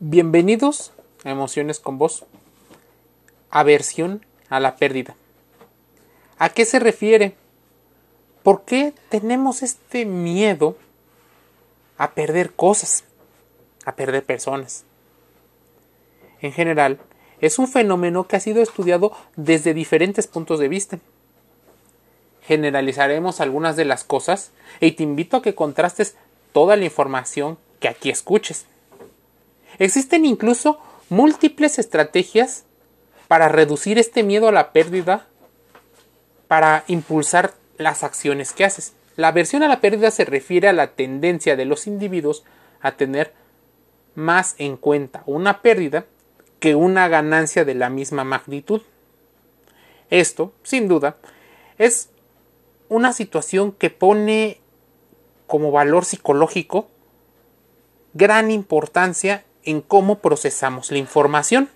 Bienvenidos a Emociones con Vos. Aversión a la pérdida. ¿A qué se refiere? ¿Por qué tenemos este miedo a perder cosas, a perder personas? En general, es un fenómeno que ha sido estudiado desde diferentes puntos de vista. Generalizaremos algunas de las cosas y te invito a que contrastes toda la información que aquí escuches. Existen incluso múltiples estrategias para reducir este miedo a la pérdida, para impulsar las acciones que haces. La aversión a la pérdida se refiere a la tendencia de los individuos a tener más en cuenta una pérdida que una ganancia de la misma magnitud. Esto, sin duda, es una situación que pone como valor psicológico gran importancia en cómo procesamos la información.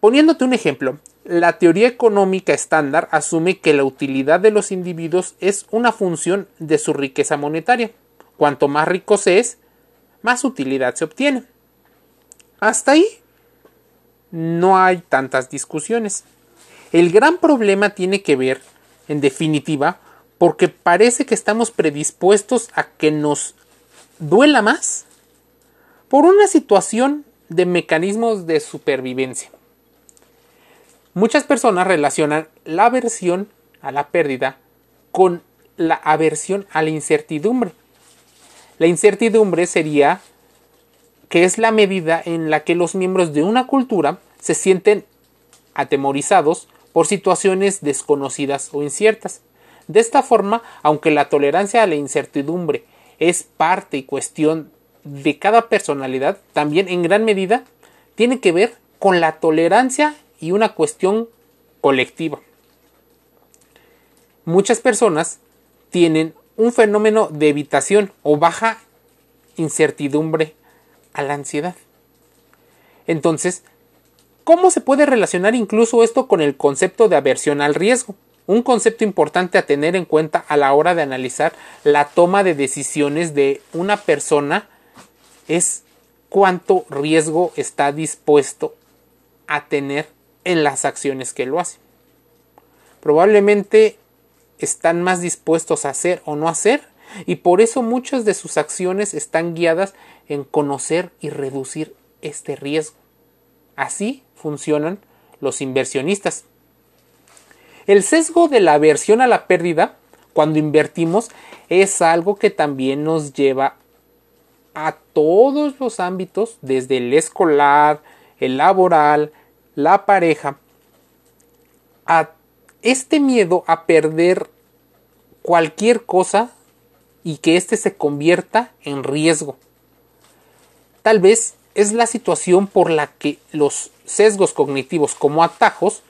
Poniéndote un ejemplo, la teoría económica estándar asume que la utilidad de los individuos es una función de su riqueza monetaria. Cuanto más rico se es, más utilidad se obtiene. Hasta ahí no hay tantas discusiones. El gran problema tiene que ver, en definitiva, porque parece que estamos predispuestos a que nos duela más por una situación de mecanismos de supervivencia. Muchas personas relacionan la aversión a la pérdida con la aversión a la incertidumbre. La incertidumbre sería que es la medida en la que los miembros de una cultura se sienten atemorizados por situaciones desconocidas o inciertas. De esta forma, aunque la tolerancia a la incertidumbre es parte y cuestión de cada personalidad también en gran medida tiene que ver con la tolerancia y una cuestión colectiva. Muchas personas tienen un fenómeno de evitación o baja incertidumbre a la ansiedad. Entonces, ¿cómo se puede relacionar incluso esto con el concepto de aversión al riesgo? Un concepto importante a tener en cuenta a la hora de analizar la toma de decisiones de una persona es cuánto riesgo está dispuesto a tener en las acciones que lo hace. Probablemente están más dispuestos a hacer o no hacer y por eso muchas de sus acciones están guiadas en conocer y reducir este riesgo. Así funcionan los inversionistas. El sesgo de la aversión a la pérdida cuando invertimos es algo que también nos lleva a todos los ámbitos, desde el escolar, el laboral, la pareja, a este miedo a perder cualquier cosa y que éste se convierta en riesgo. Tal vez es la situación por la que los sesgos cognitivos como atajos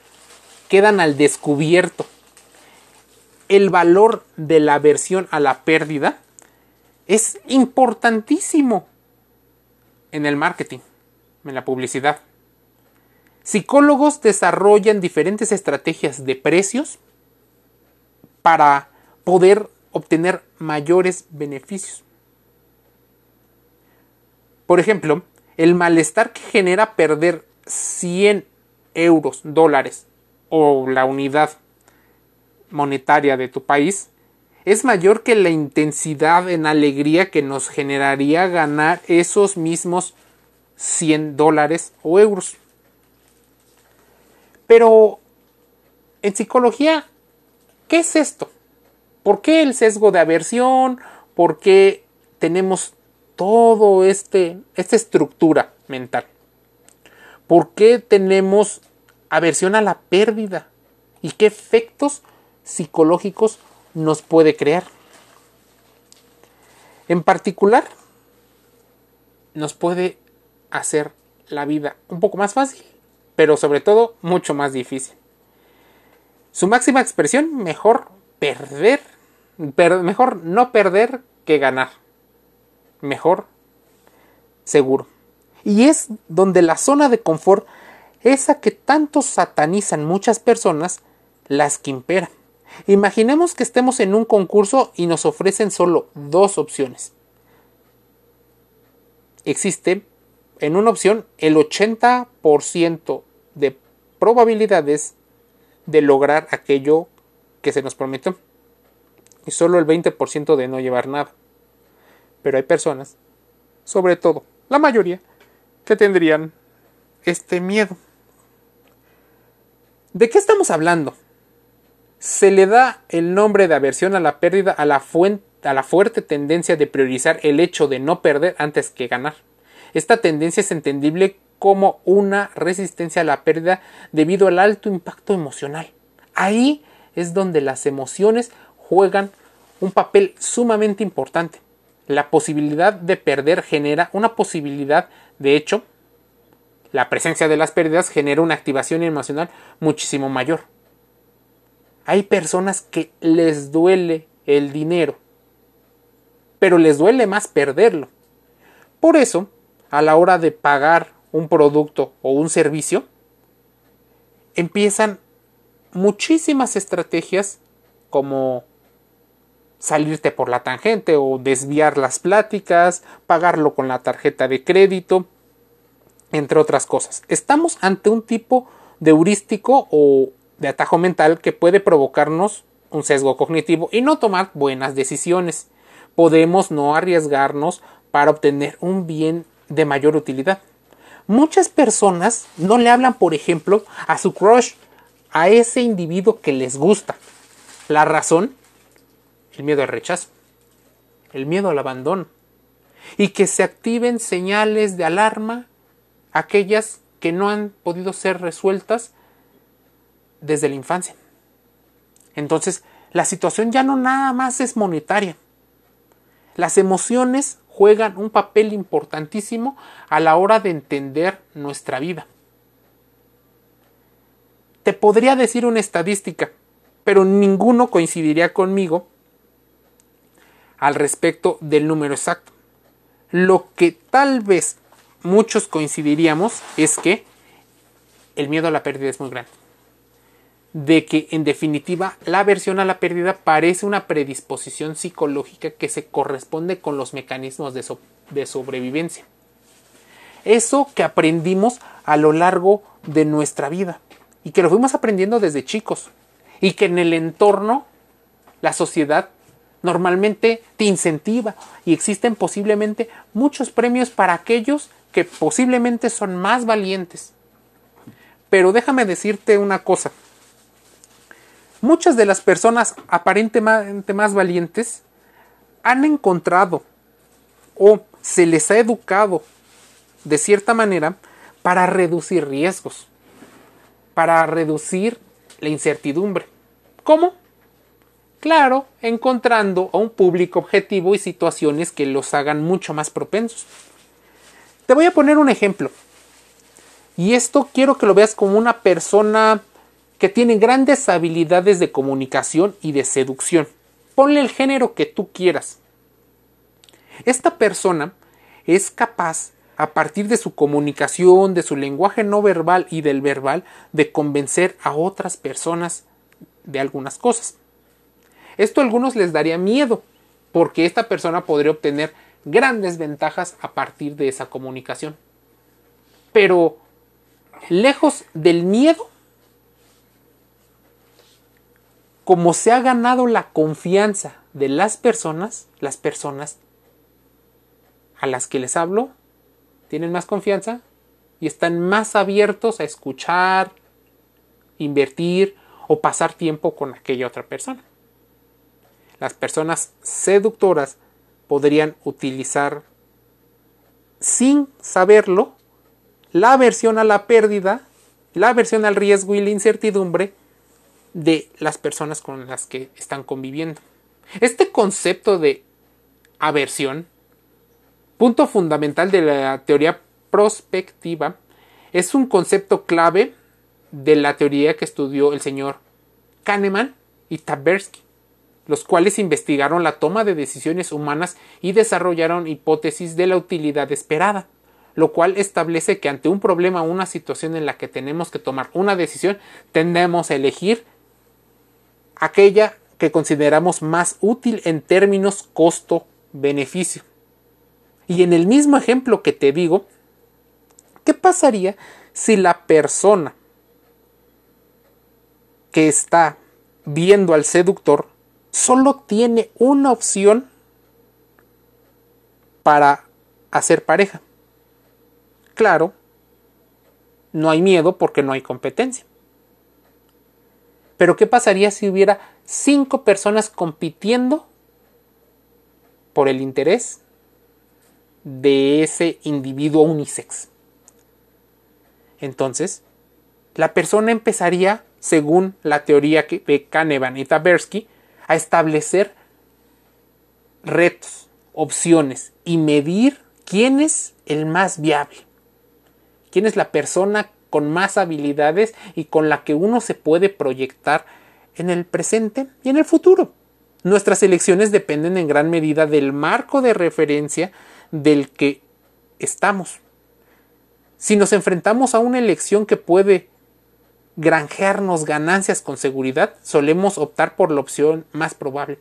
quedan al descubierto. El valor de la aversión a la pérdida es importantísimo en el marketing, en la publicidad. Psicólogos desarrollan diferentes estrategias de precios para poder obtener mayores beneficios. Por ejemplo, el malestar que genera perder 100 euros, dólares o la unidad monetaria de tu país es mayor que la intensidad en alegría que nos generaría ganar esos mismos 100 dólares o euros. Pero en psicología, ¿qué es esto? ¿Por qué el sesgo de aversión? ¿Por qué tenemos todo este esta estructura mental? ¿Por qué tenemos aversión a la pérdida? ¿Y qué efectos psicológicos nos puede crear. En particular, nos puede hacer la vida un poco más fácil, pero sobre todo mucho más difícil. Su máxima expresión, mejor perder, mejor no perder que ganar. Mejor seguro. Y es donde la zona de confort, esa que tanto satanizan muchas personas, las que imperan. Imaginemos que estemos en un concurso y nos ofrecen solo dos opciones. Existe en una opción el 80% de probabilidades de lograr aquello que se nos prometió y solo el 20% de no llevar nada. Pero hay personas, sobre todo la mayoría, que tendrían este miedo. ¿De qué estamos hablando? Se le da el nombre de aversión a la pérdida a la, a la fuerte tendencia de priorizar el hecho de no perder antes que ganar. Esta tendencia es entendible como una resistencia a la pérdida debido al alto impacto emocional. Ahí es donde las emociones juegan un papel sumamente importante. La posibilidad de perder genera una posibilidad, de hecho, la presencia de las pérdidas genera una activación emocional muchísimo mayor. Hay personas que les duele el dinero, pero les duele más perderlo. Por eso, a la hora de pagar un producto o un servicio, empiezan muchísimas estrategias como salirte por la tangente o desviar las pláticas, pagarlo con la tarjeta de crédito, entre otras cosas. Estamos ante un tipo de heurístico o de atajo mental que puede provocarnos un sesgo cognitivo y no tomar buenas decisiones. Podemos no arriesgarnos para obtener un bien de mayor utilidad. Muchas personas no le hablan, por ejemplo, a su crush, a ese individuo que les gusta. La razón, el miedo al rechazo, el miedo al abandono, y que se activen señales de alarma, aquellas que no han podido ser resueltas desde la infancia. Entonces, la situación ya no nada más es monetaria. Las emociones juegan un papel importantísimo a la hora de entender nuestra vida. Te podría decir una estadística, pero ninguno coincidiría conmigo al respecto del número exacto. Lo que tal vez muchos coincidiríamos es que el miedo a la pérdida es muy grande de que en definitiva la aversión a la pérdida parece una predisposición psicológica que se corresponde con los mecanismos de, de, sobrevivencia. Eso que aprendimos a lo largo de nuestra vida y que lo fuimos aprendiendo desde chicos y que en el entorno la sociedad normalmente te incentiva y existen posiblemente muchos premios para aquellos que posiblemente son más valientes. Pero déjame decirte una cosa, Muchas de las personas aparentemente más valientes han encontrado o se les ha educado de cierta manera para reducir riesgos, para reducir la incertidumbre. ¿Cómo? Claro, encontrando a un público objetivo y situaciones que los hagan mucho más propensos. Te voy a poner un ejemplo. Y esto quiero que lo veas como una persona que tiene grandes habilidades de comunicación y de seducción. Ponle el género que tú quieras. Esta persona es capaz, a partir de su comunicación, de su lenguaje no verbal y del verbal, de convencer a otras personas de algunas cosas. Esto a algunos les daría miedo, porque esta persona podría obtener grandes ventajas a partir de esa comunicación. Pero, lejos del miedo, como se ha ganado la confianza de las personas, las personas a las que les hablo tienen más confianza y están más abiertos a escuchar, invertir o pasar tiempo con aquella otra persona. Las personas seductoras podrían utilizar sin saberlo la aversión a la pérdida, la aversión al riesgo y la incertidumbre de las personas con las que están conviviendo. Este concepto de aversión, punto fundamental de la teoría prospectiva, es un concepto clave de la teoría que estudió el señor Kahneman y Tabersky, los cuales investigaron la toma de decisiones humanas y desarrollaron hipótesis de la utilidad esperada, lo cual establece que ante un problema o una situación en la que tenemos que tomar una decisión, tendemos a elegir aquella que consideramos más útil en términos costo-beneficio. Y en el mismo ejemplo que te digo, ¿Qué pasaría si la persona que está viendo al seductor solo tiene una opción para hacer pareja? Claro, no hay miedo porque no hay competencia. Pero ¿qué pasaría si hubiera cinco personas compitiendo por el interés de ese individuo unisex? Entonces, la persona empezaría, según la teoría de Kahneman y Tabersky, a establecer retos, opciones y medir quién es el más viable, quién es la persona con más habilidades y con la que uno se puede proyectar en el presente y en el futuro. Nuestras elecciones dependen en gran medida del marco de referencia del que estamos. Si nos enfrentamos a una elección que puede granjearnos ganancias con seguridad, solemos optar por la opción más probable.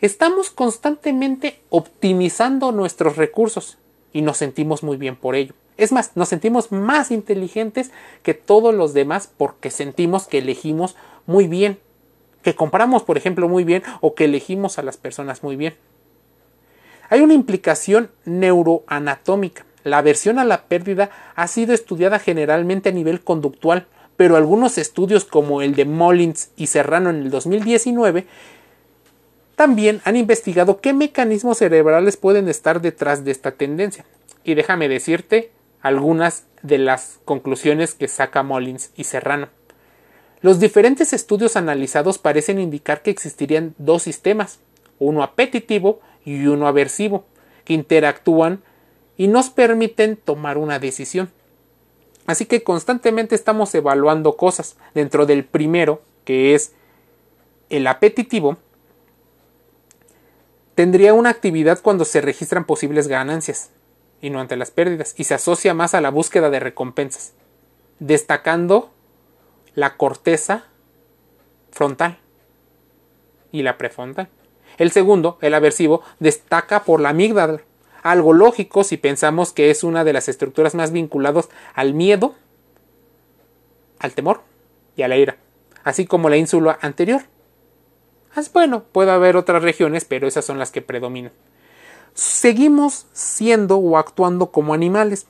Estamos constantemente optimizando nuestros recursos y nos sentimos muy bien por ello. Es más, nos sentimos más inteligentes que todos los demás porque sentimos que elegimos muy bien, que compramos, por ejemplo, muy bien o que elegimos a las personas muy bien. Hay una implicación neuroanatómica. La aversión a la pérdida ha sido estudiada generalmente a nivel conductual, pero algunos estudios como el de Mullins y Serrano en el 2019 también han investigado qué mecanismos cerebrales pueden estar detrás de esta tendencia. Y déjame decirte algunas de las conclusiones que saca Mullins y Serrano. Los diferentes estudios analizados parecen indicar que existirían dos sistemas, uno apetitivo y uno aversivo, que interactúan y nos permiten tomar una decisión. Así que constantemente estamos evaluando cosas. Dentro del primero, que es el apetitivo, tendría una actividad cuando se registran posibles ganancias y no ante las pérdidas, y se asocia más a la búsqueda de recompensas, destacando la corteza frontal y la prefrontal. El segundo, el aversivo, destaca por la amígdala, algo lógico si pensamos que es una de las estructuras más vinculadas al miedo, al temor y a la ira, así como la ínsula anterior. Bueno, puede haber otras regiones, pero esas son las que predominan. Seguimos siendo o actuando como animales.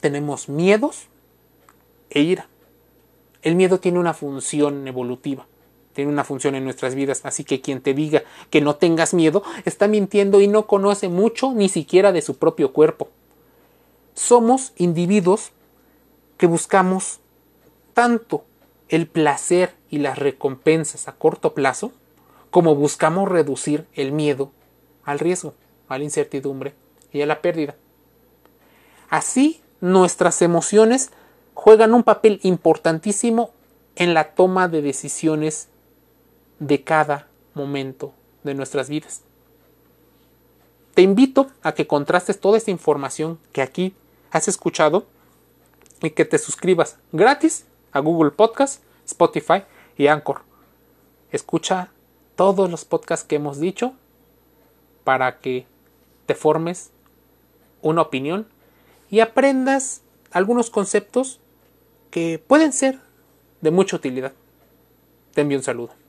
Tenemos miedos e ira. El miedo tiene una función evolutiva tiene una función en nuestras vidas. Así que quien te diga que no tengas miedo está mintiendo y no conoce mucho ni siquiera de su propio cuerpo. Somos individuos que buscamos tanto el placer y las recompensas a corto plazo como buscamos reducir el miedo al riesgo, a la incertidumbre y a la pérdida. Así nuestras emociones juegan un papel importantísimo en la toma de decisiones de cada momento de nuestras vidas. Te invito a que contrastes toda esta información que aquí has escuchado y que te suscribas gratis a Google Podcast, Spotify y Anchor. Escucha todos los podcasts que hemos dicho para que te formes una opinión y aprendas algunos conceptos que pueden ser de mucha utilidad. Te envío un saludo.